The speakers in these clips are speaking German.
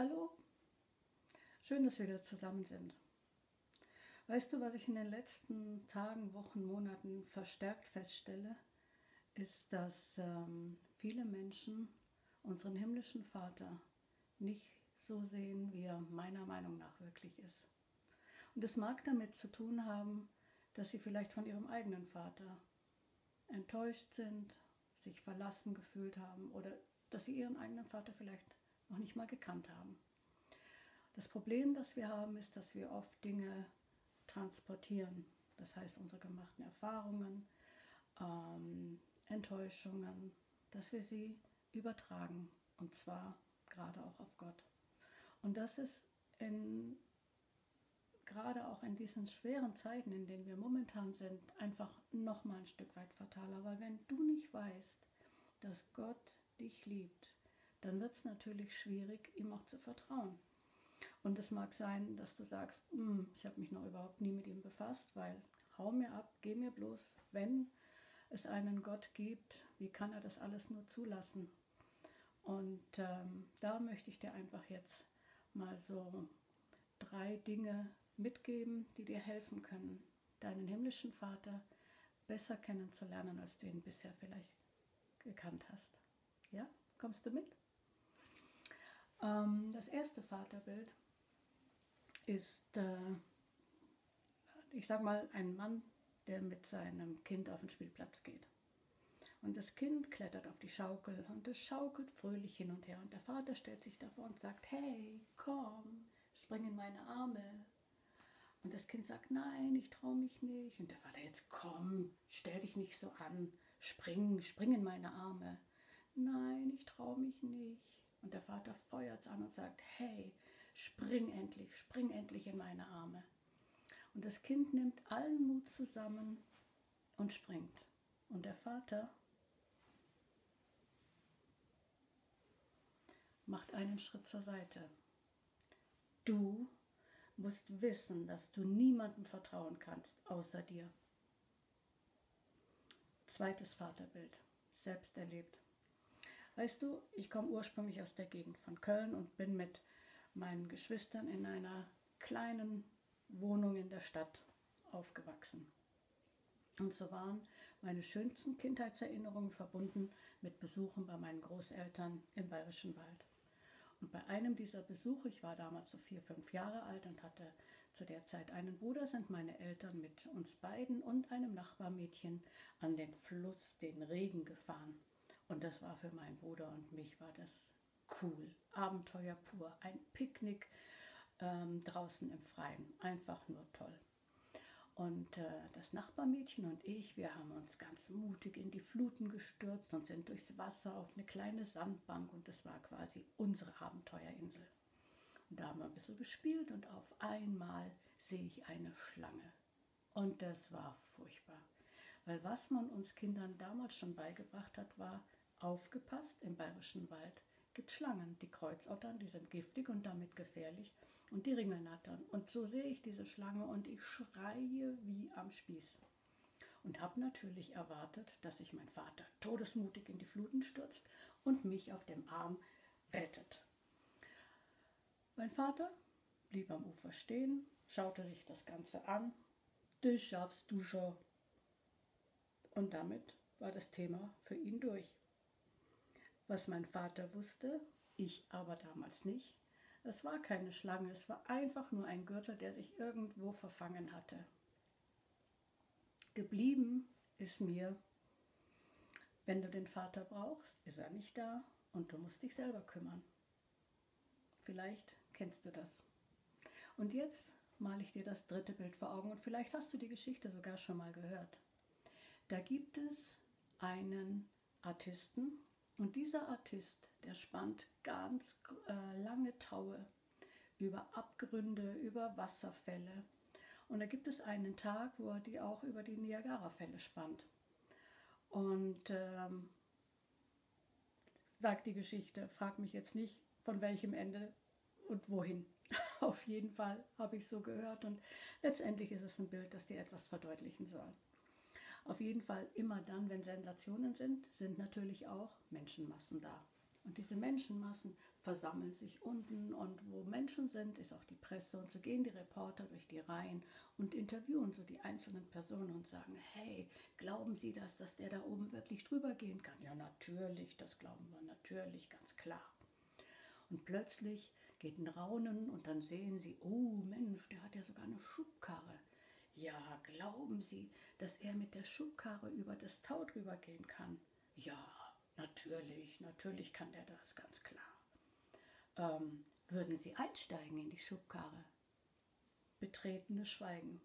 Hallo, schön, dass wir wieder zusammen sind. Weißt du, was ich in den letzten Tagen, Wochen, Monaten verstärkt feststelle, ist, dass ähm, viele Menschen unseren himmlischen Vater nicht so sehen, wie er meiner Meinung nach wirklich ist. Und es mag damit zu tun haben, dass sie vielleicht von ihrem eigenen Vater enttäuscht sind, sich verlassen gefühlt haben oder dass sie ihren eigenen Vater vielleicht noch nicht mal gekannt haben. Das Problem, das wir haben, ist, dass wir oft Dinge transportieren. Das heißt, unsere gemachten Erfahrungen, ähm, Enttäuschungen, dass wir sie übertragen. Und zwar gerade auch auf Gott. Und das ist in, gerade auch in diesen schweren Zeiten, in denen wir momentan sind, einfach noch mal ein Stück weit fataler. Weil wenn du nicht weißt, dass Gott dich liebt, dann wird es natürlich schwierig, ihm auch zu vertrauen. Und es mag sein, dass du sagst, hm, ich habe mich noch überhaupt nie mit ihm befasst, weil hau mir ab, geh mir bloß, wenn es einen Gott gibt, wie kann er das alles nur zulassen? Und ähm, da möchte ich dir einfach jetzt mal so drei Dinge mitgeben, die dir helfen können, deinen himmlischen Vater besser kennenzulernen, als du ihn bisher vielleicht gekannt hast. Ja, kommst du mit? Ähm, das erste Vaterbild ist, äh, ich sag mal, ein Mann, der mit seinem Kind auf den Spielplatz geht. Und das Kind klettert auf die Schaukel und es schaukelt fröhlich hin und her. Und der Vater stellt sich davor und sagt, hey, komm, spring in meine Arme. Und das Kind sagt, nein, ich traue mich nicht. Und der Vater, jetzt komm, stell dich nicht so an, spring, spring in meine Arme. Nein, ich traue mich nicht. Und der Vater feuert es an und sagt, hey, spring endlich, spring endlich in meine Arme. Und das Kind nimmt allen Mut zusammen und springt. Und der Vater macht einen Schritt zur Seite. Du musst wissen, dass du niemandem vertrauen kannst außer dir. Zweites Vaterbild, selbst erlebt. Weißt du, ich komme ursprünglich aus der Gegend von Köln und bin mit meinen Geschwistern in einer kleinen Wohnung in der Stadt aufgewachsen. Und so waren meine schönsten Kindheitserinnerungen verbunden mit Besuchen bei meinen Großeltern im Bayerischen Wald. Und bei einem dieser Besuche, ich war damals so vier, fünf Jahre alt und hatte zu der Zeit einen Bruder, sind meine Eltern mit uns beiden und einem Nachbarmädchen an den Fluss, den Regen gefahren. Und das war für meinen Bruder und mich war das cool. Abenteuer pur. Ein Picknick ähm, draußen im Freien. Einfach nur toll. Und äh, das Nachbarmädchen und ich, wir haben uns ganz mutig in die Fluten gestürzt und sind durchs Wasser auf eine kleine Sandbank und das war quasi unsere Abenteuerinsel. Und da haben wir ein bisschen gespielt und auf einmal sehe ich eine Schlange. Und das war furchtbar. Weil was man uns Kindern damals schon beigebracht hat, war, Aufgepasst, im bayerischen Wald gibt es Schlangen, die Kreuzottern, die sind giftig und damit gefährlich und die Ringelnattern. Und so sehe ich diese Schlange und ich schreie wie am Spieß. Und habe natürlich erwartet, dass sich mein Vater todesmutig in die Fluten stürzt und mich auf dem Arm rettet. Mein Vater blieb am Ufer stehen, schaute sich das Ganze an. Das schaffst du schon. Und damit war das Thema für ihn durch was mein Vater wusste, ich aber damals nicht. Es war keine Schlange, es war einfach nur ein Gürtel, der sich irgendwo verfangen hatte. Geblieben ist mir, wenn du den Vater brauchst, ist er nicht da und du musst dich selber kümmern. Vielleicht kennst du das. Und jetzt male ich dir das dritte Bild vor Augen und vielleicht hast du die Geschichte sogar schon mal gehört. Da gibt es einen Artisten, und dieser Artist, der spannt ganz äh, lange Taue über Abgründe, über Wasserfälle. Und da gibt es einen Tag, wo er die auch über die Niagara-Fälle spannt. Und ähm, sagt die Geschichte, frag mich jetzt nicht, von welchem Ende und wohin. Auf jeden Fall habe ich so gehört und letztendlich ist es ein Bild, das dir etwas verdeutlichen soll. Auf jeden Fall immer dann, wenn Sensationen sind, sind natürlich auch Menschenmassen da. Und diese Menschenmassen versammeln sich unten und wo Menschen sind, ist auch die Presse und so gehen die Reporter durch die Reihen und interviewen so die einzelnen Personen und sagen, hey, glauben Sie das, dass der da oben wirklich drüber gehen kann? Ja, natürlich, das glauben wir natürlich, ganz klar. Und plötzlich geht ein Raunen und dann sehen sie, oh Mensch, der hat ja sogar eine Schubkarre. Ja, glauben Sie, dass er mit der Schubkarre über das Tau drüber gehen kann? Ja, natürlich, natürlich kann der das, ganz klar. Ähm, würden Sie einsteigen in die Schubkarre? Betretenes Schweigen.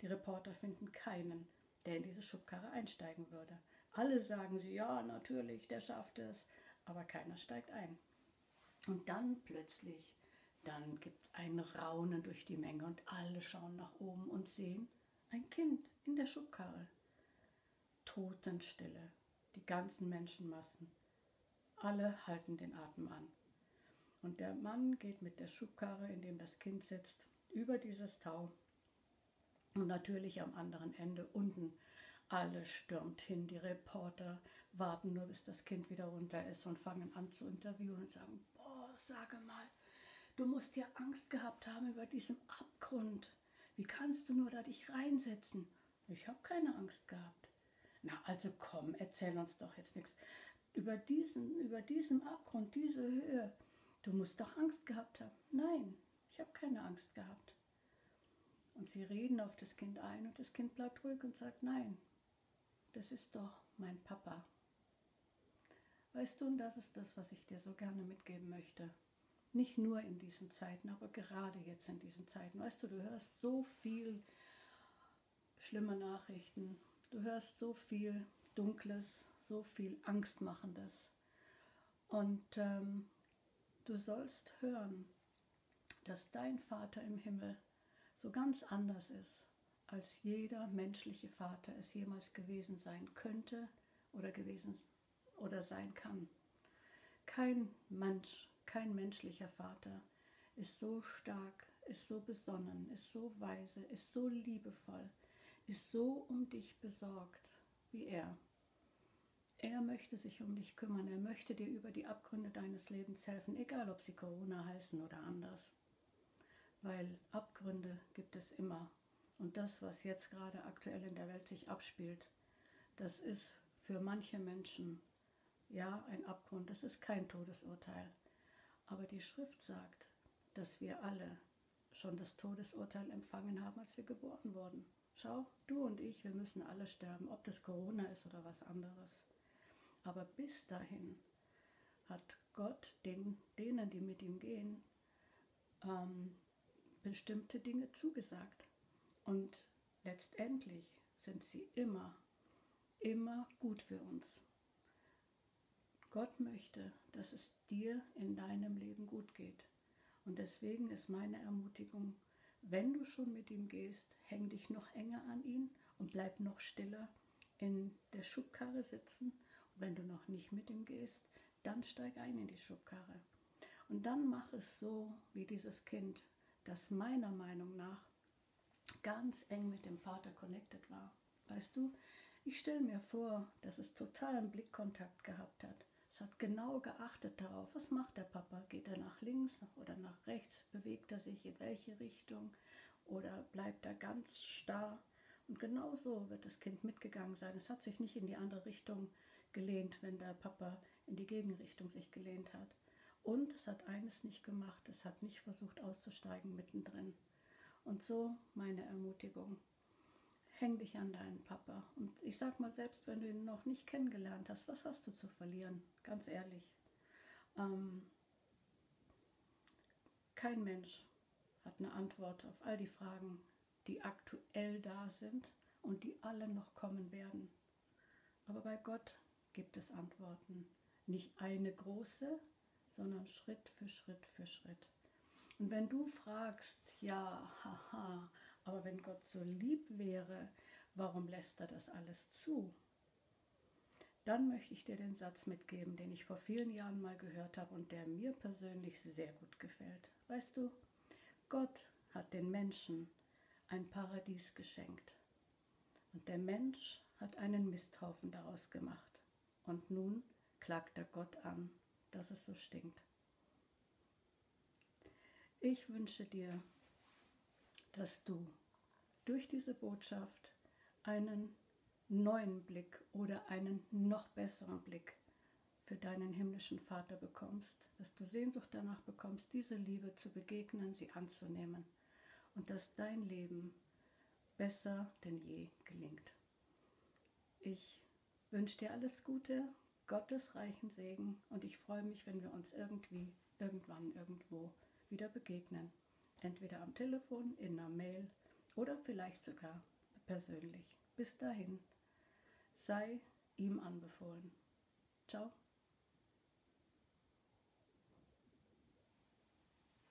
Die Reporter finden keinen, der in diese Schubkarre einsteigen würde. Alle sagen sie, ja, natürlich, der schafft es, aber keiner steigt ein. Und dann plötzlich, dann gibt es ein Raunen durch die Menge und alle schauen nach oben und sehen ein Kind in der Schubkarre. Totenstille, die ganzen Menschenmassen. Alle halten den Atem an. Und der Mann geht mit der Schubkarre, in dem das Kind sitzt, über dieses Tau. Und natürlich am anderen Ende unten. Alle stürmt hin, die Reporter warten nur, bis das Kind wieder runter ist und fangen an zu interviewen und sagen, boah, sage mal, du musst ja Angst gehabt haben über diesen Abgrund. Wie kannst du nur da dich reinsetzen? Ich habe keine Angst gehabt. Na, also komm, erzähl uns doch jetzt nichts. Über diesen, über diesen Abgrund, diese Höhe, Du musst doch Angst gehabt haben. Nein, ich habe keine Angst gehabt. Und sie reden auf das Kind ein und das Kind bleibt ruhig und sagt, nein, das ist doch mein Papa. Weißt du, und das ist das, was ich dir so gerne mitgeben möchte. Nicht nur in diesen Zeiten, aber gerade jetzt in diesen Zeiten. Weißt du, du hörst so viel schlimme Nachrichten, du hörst so viel Dunkles, so viel Angstmachendes. Und ähm, Du sollst hören, dass dein Vater im Himmel so ganz anders ist, als jeder menschliche Vater es jemals gewesen sein könnte oder gewesen oder sein kann. Kein Mensch, kein menschlicher Vater ist so stark, ist so besonnen, ist so weise, ist so liebevoll, ist so um dich besorgt wie er. Er möchte sich um dich kümmern. Er möchte dir über die Abgründe deines Lebens helfen, egal ob sie Corona heißen oder anders. Weil Abgründe gibt es immer. Und das, was jetzt gerade aktuell in der Welt sich abspielt, das ist für manche Menschen ja ein Abgrund. Das ist kein Todesurteil. Aber die Schrift sagt, dass wir alle schon das Todesurteil empfangen haben, als wir geboren wurden. Schau, du und ich, wir müssen alle sterben, ob das Corona ist oder was anderes. Aber bis dahin hat Gott den, denen, die mit ihm gehen, ähm, bestimmte Dinge zugesagt. Und letztendlich sind sie immer, immer gut für uns. Gott möchte, dass es dir in deinem Leben gut geht. Und deswegen ist meine Ermutigung, wenn du schon mit ihm gehst, häng dich noch enger an ihn und bleib noch stiller in der Schubkarre sitzen wenn du noch nicht mit ihm gehst, dann steig ein in die Schubkarre. Und dann mach es so wie dieses Kind, das meiner Meinung nach ganz eng mit dem Vater connected war. Weißt du, ich stelle mir vor, dass es totalen Blickkontakt gehabt hat. Es hat genau geachtet darauf, was macht der Papa? Geht er nach links oder nach rechts? Bewegt er sich in welche Richtung? Oder bleibt er ganz starr? Und genau so wird das Kind mitgegangen sein. Es hat sich nicht in die andere Richtung gelehnt, wenn der Papa in die Gegenrichtung sich gelehnt hat. Und es hat eines nicht gemacht, es hat nicht versucht auszusteigen mittendrin. Und so meine Ermutigung. Häng dich an deinen Papa. Und ich sag mal, selbst wenn du ihn noch nicht kennengelernt hast, was hast du zu verlieren? Ganz ehrlich. Ähm, kein Mensch hat eine Antwort auf all die Fragen, die aktuell da sind und die alle noch kommen werden. Aber bei Gott gibt es Antworten. Nicht eine große, sondern Schritt für Schritt für Schritt. Und wenn du fragst, ja, haha, aber wenn Gott so lieb wäre, warum lässt er das alles zu? Dann möchte ich dir den Satz mitgeben, den ich vor vielen Jahren mal gehört habe und der mir persönlich sehr gut gefällt. Weißt du, Gott hat den Menschen ein Paradies geschenkt und der Mensch hat einen Misthaufen daraus gemacht. Und nun klagt er Gott an, dass es so stinkt. Ich wünsche dir, dass du durch diese Botschaft einen neuen Blick oder einen noch besseren Blick für deinen himmlischen Vater bekommst, dass du Sehnsucht danach bekommst, diese Liebe zu begegnen, sie anzunehmen und dass dein Leben besser denn je gelingt. Ich wünsche dir alles Gute, Gottes reichen Segen und ich freue mich, wenn wir uns irgendwie, irgendwann, irgendwo wieder begegnen. Entweder am Telefon, in einer Mail oder vielleicht sogar persönlich. Bis dahin, sei ihm anbefohlen. Ciao.